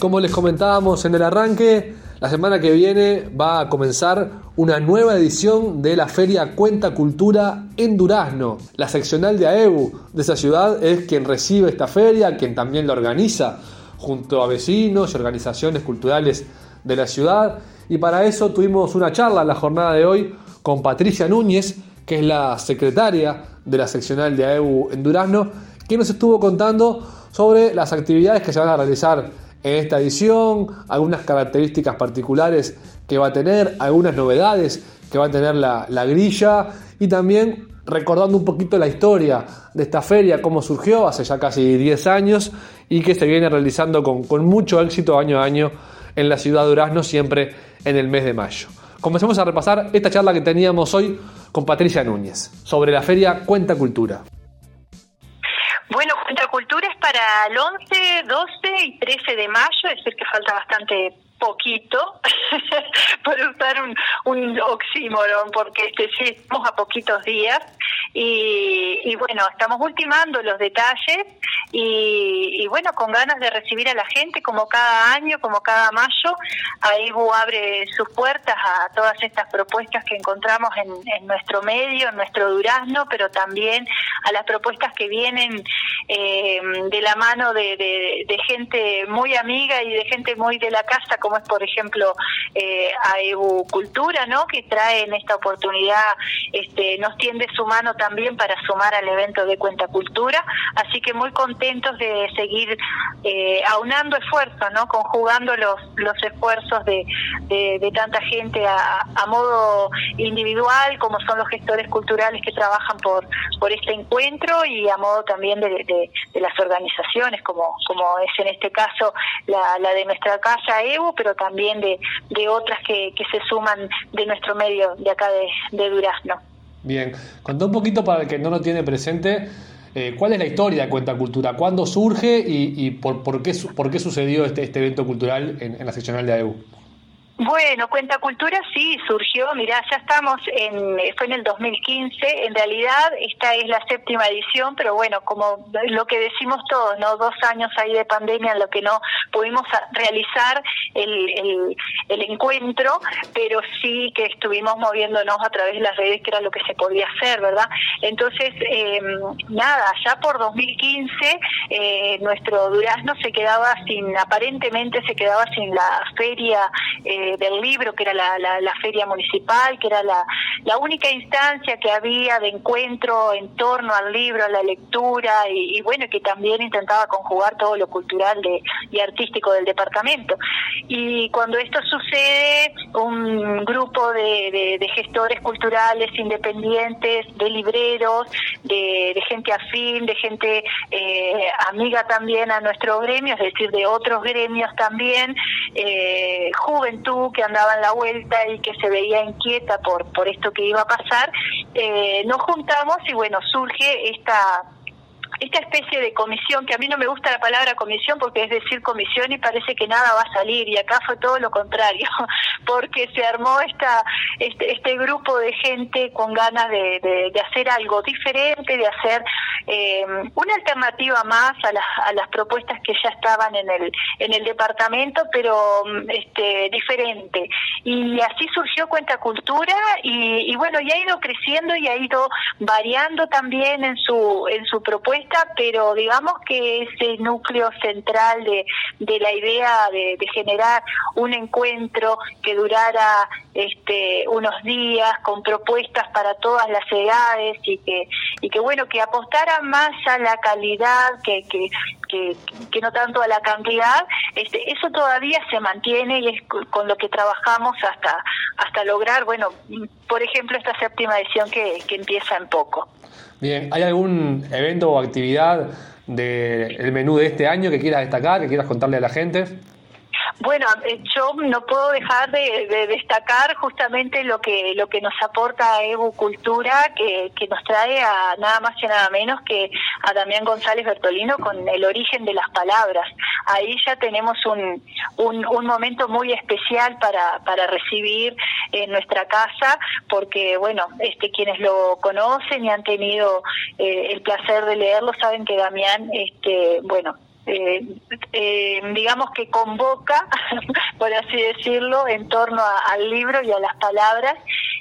Como les comentábamos en el arranque, la semana que viene va a comenzar una nueva edición de la Feria Cuenta Cultura en Durazno. La seccional de AEBU de esa ciudad es quien recibe esta feria, quien también la organiza junto a vecinos y organizaciones culturales de la ciudad. Y para eso tuvimos una charla en la jornada de hoy con Patricia Núñez, que es la secretaria de la seccional de AEBU en Durazno, que nos estuvo contando sobre las actividades que se van a realizar en esta edición, algunas características particulares que va a tener, algunas novedades que va a tener la, grilla y también recordando un poquito la historia de esta feria, cómo surgió hace ya casi 10 años y que se viene realizando con, con mucho éxito año a año en la ciudad de Durazno, siempre en el mes de mayo. Comencemos a repasar esta charla que teníamos hoy con Patricia Núñez sobre la feria Cuenta Cultura. Bueno, Cuenta Cultura es para el 11, 12 y 13 de mayo, es decir, que falta bastante poquito, por usar un, un oxímoron, porque este, sí, estamos a poquitos días. Y, y, bueno, estamos ultimando los detalles y, bueno, con ganas de recibir a la gente como cada año, como cada mayo, AIBU abre sus puertas a todas estas propuestas que encontramos en, nuestro medio, en nuestro durazno, pero también a las propuestas que vienen eh, de la mano de, gente muy amiga y de gente muy de la casa, como es por ejemplo eh, AEBU Cultura, ¿no? que trae en esta oportunidad, este, nos tiende su mano también para sumar al evento de Cuenta Cultura, así que muy contentos de seguir eh, aunando esfuerzos, ¿no? conjugando los, los esfuerzos de, de, tanta gente a, a, modo individual, como son los gestores culturales que trabajan por, por este encuentro y a modo también de, de, las organizaciones, como, como es en este caso la, la de nuestra casa EBU, pero también de, de otras que, que se suman de nuestro medio de acá de, de Durazno. Bien, contá un poquito para el que no lo tiene presente, eh, ¿cuál es la historia de Cuenta Cultura? ¿Cuándo surge y, por, qué, por qué sucedió este, este evento cultural en, en la seccional de AEU? Bueno, Cuenta Cultura sí surgió, mirá, ya estamos en, fue en el 2015, en realidad esta es la séptima edición, pero bueno, como lo que decimos todos, ¿no? Dos años ahí de pandemia en lo que no pudimos realizar el, el, el encuentro, pero sí que estuvimos moviéndonos a través de las redes, que era lo que se podía hacer, ¿verdad? Entonces, eh, nada, ya por 2015 eh, nuestro Durazno se quedaba sin, aparentemente se quedaba sin la feria. Eh, del libro, que era la, la, feria municipal, que era la, la única instancia que había de encuentro en torno al libro, a la lectura, y, bueno, que también intentaba conjugar todo lo cultural de, y artístico del departamento. Y cuando esto sucede, un grupo de, de, gestores culturales independientes, de libreros, de, de gente afín, de gente eh, amiga también a nuestro gremio, es decir, de otros gremios también, eh, juventud, que andaba en la vuelta y que se veía inquieta por, por esto que iba a pasar, eh, nos juntamos y bueno, surge esta esta especie de comisión, que a mí no me gusta la palabra comisión porque es decir comisión y parece que nada va a salir, y acá fue todo lo contrario, porque se armó esta, este, este grupo de gente con ganas de, hacer algo diferente, de hacer eh, una alternativa más a las, a las propuestas que ya estaban en el, en el departamento, pero este, diferente. Y así surgió Cuenta Cultura y, y bueno, y ha ido creciendo y ha ido variando también en su, en su propuesta pero digamos que ese núcleo central de, de la idea de, de, generar un encuentro que durara este, unos días con propuestas para todas las edades y que, y que bueno, que apostara más a la calidad que, que, que, no tanto a la cantidad, este, eso todavía se mantiene y es con lo que trabajamos hasta, hasta lograr, bueno, por ejemplo, esta séptima edición que, que empieza en poco. Bien, ¿hay algún evento o actividad del de menú de este año que quieras destacar, que quieras contarle a la gente? Bueno, eh, yo no puedo dejar de, de, destacar justamente lo que lo que nos aporta Evo Cultura, que, que nos trae a nada más y nada menos que a Damián González Bertolino con el origen de las palabras. Ahí ya tenemos un, un, un momento muy especial para, para recibir en nuestra casa, porque bueno, este quienes lo conocen y han tenido eh, el placer de leerlo saben que Damián, este, bueno, eh, digamos que convoca, por así decirlo, en torno al libro y a las palabras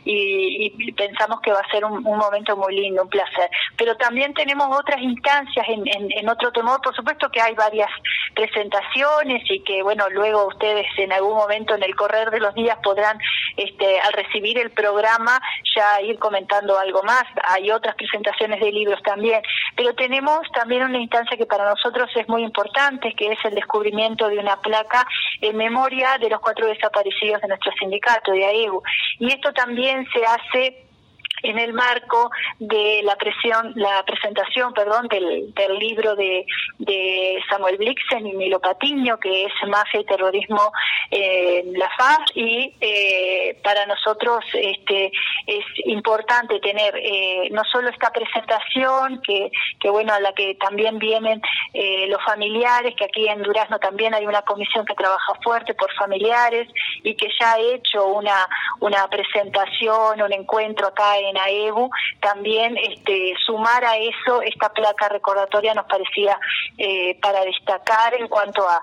y, pensamos que va a ser un, momento muy lindo, un placer. Pero también tenemos otras instancias en, en, otro temor, por supuesto que hay varias presentaciones y que, bueno, luego ustedes en algún momento en el correr de los días podrán, este, al recibir el programa, ya ir comentando algo más. Hay otras presentaciones de libros también, pero tenemos también una instancia que para nosotros es muy importante, que es el descubrimiento de una placa en memoria de los cuatro desaparecidos de nuestro sindicato, de AEU. Y esto también se hace en el marco de la presión, la presentación, perdón, del, del libro de, de, Samuel Blixen y Milo Patiño, que es Mafia y Terrorismo en la FAS, y eh, para nosotros este, es importante tener eh, no solo esta presentación, que, que bueno, a la que también vienen eh, los familiares, que aquí en Durazno también hay una comisión que trabaja fuerte por familiares y que ya ha hecho una, una presentación, un encuentro acá en en AEBU, también este, sumar a eso esta placa recordatoria nos parecía eh, para destacar en cuanto a,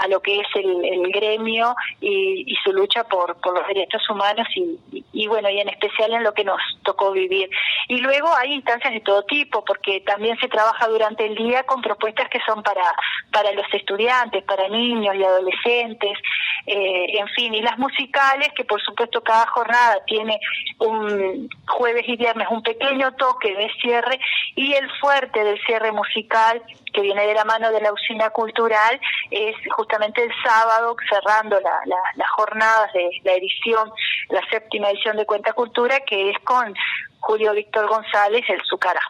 a, lo que es el, gremio y, su lucha por, por los derechos humanos y, y, bueno, y en especial en lo que nos tocó vivir. Y luego hay instancias de todo tipo, porque también se trabaja durante el día con propuestas que son para, para los estudiantes, para niños y adolescentes, eh, en fin, y las musicales, que por supuesto cada jornada tiene un jueves y viernes un pequeño toque de cierre y el fuerte del cierre musical que viene de la mano de la usina cultural es justamente el sábado cerrando la, las jornadas de la edición, la séptima edición de Cuenta Cultura que es con Julio Víctor González, el Zucará.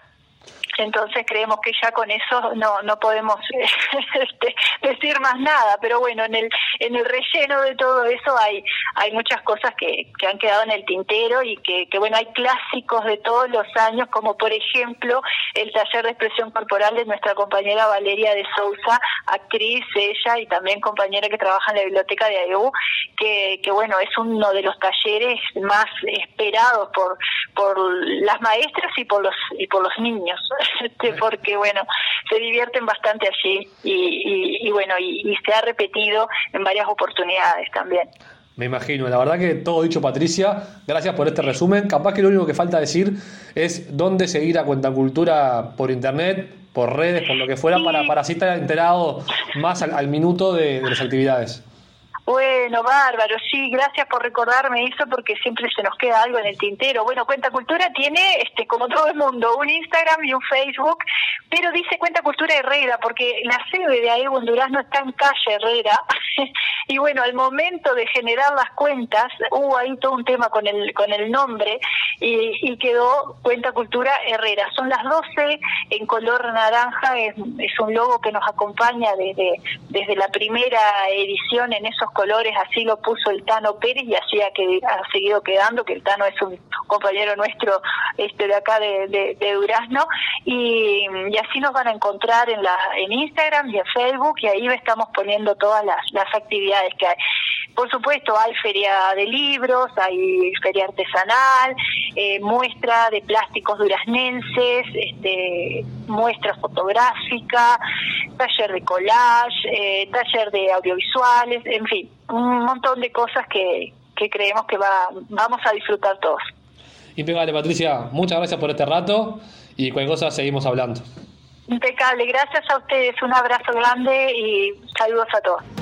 Entonces creemos que ya con eso no no podemos este, decir más nada, pero bueno, en el en el relleno de todo eso hay hay muchas cosas que, que han quedado en el tintero y que, que bueno, hay clásicos de todos los años, como por ejemplo el taller de expresión corporal de nuestra compañera Valeria de Sousa, actriz ella y también compañera que trabaja en la biblioteca de AEU, que, que bueno, es uno de los talleres más esperados por por las maestras y por los y por los niños este, porque bueno, se divierten bastante allí y, bueno, y, se ha repetido en varias oportunidades también. Me imagino, la verdad que todo dicho Patricia, gracias por este resumen. Capaz que lo único que falta decir es dónde seguir a Cuenta Cultura por internet, por redes, por lo que fuera, para, para así estar enterado más al, minuto de las actividades. Bueno, bárbaro, sí, gracias por recordarme eso porque siempre se nos queda algo en el tintero. Bueno, Cuenta Cultura tiene, este, como todo el mundo, un Instagram y un Facebook, pero dice Cuenta Cultura Herrera porque la sede de AEGO en Durazno está en calle Herrera y bueno, al momento de generar las cuentas hubo ahí todo un tema con el, con el nombre y, quedó Cuenta Cultura Herrera. Son las 12 en color naranja, es, es un logo que nos acompaña desde, desde la primera edición en esos colores, así lo puso el Tano Pérez y así ha, que, ha seguido quedando, que el Tano es un compañero nuestro este de acá de, de, Durazno, y, así nos van a encontrar en, la, en Instagram y en Facebook, y ahí estamos poniendo todas las, las actividades que hay. Por supuesto, hay feria de libros, hay feria artesanal, eh, muestra de plásticos duraznenses, este, muestra fotográfica, taller de collage, eh, taller de audiovisuales, en fin, un montón de cosas que, que creemos que va, vamos a disfrutar todos. Impecable, Patricia. Muchas gracias por este rato y cualquier cosa seguimos hablando. Impecable. Gracias a ustedes. Un abrazo grande y saludos a todos.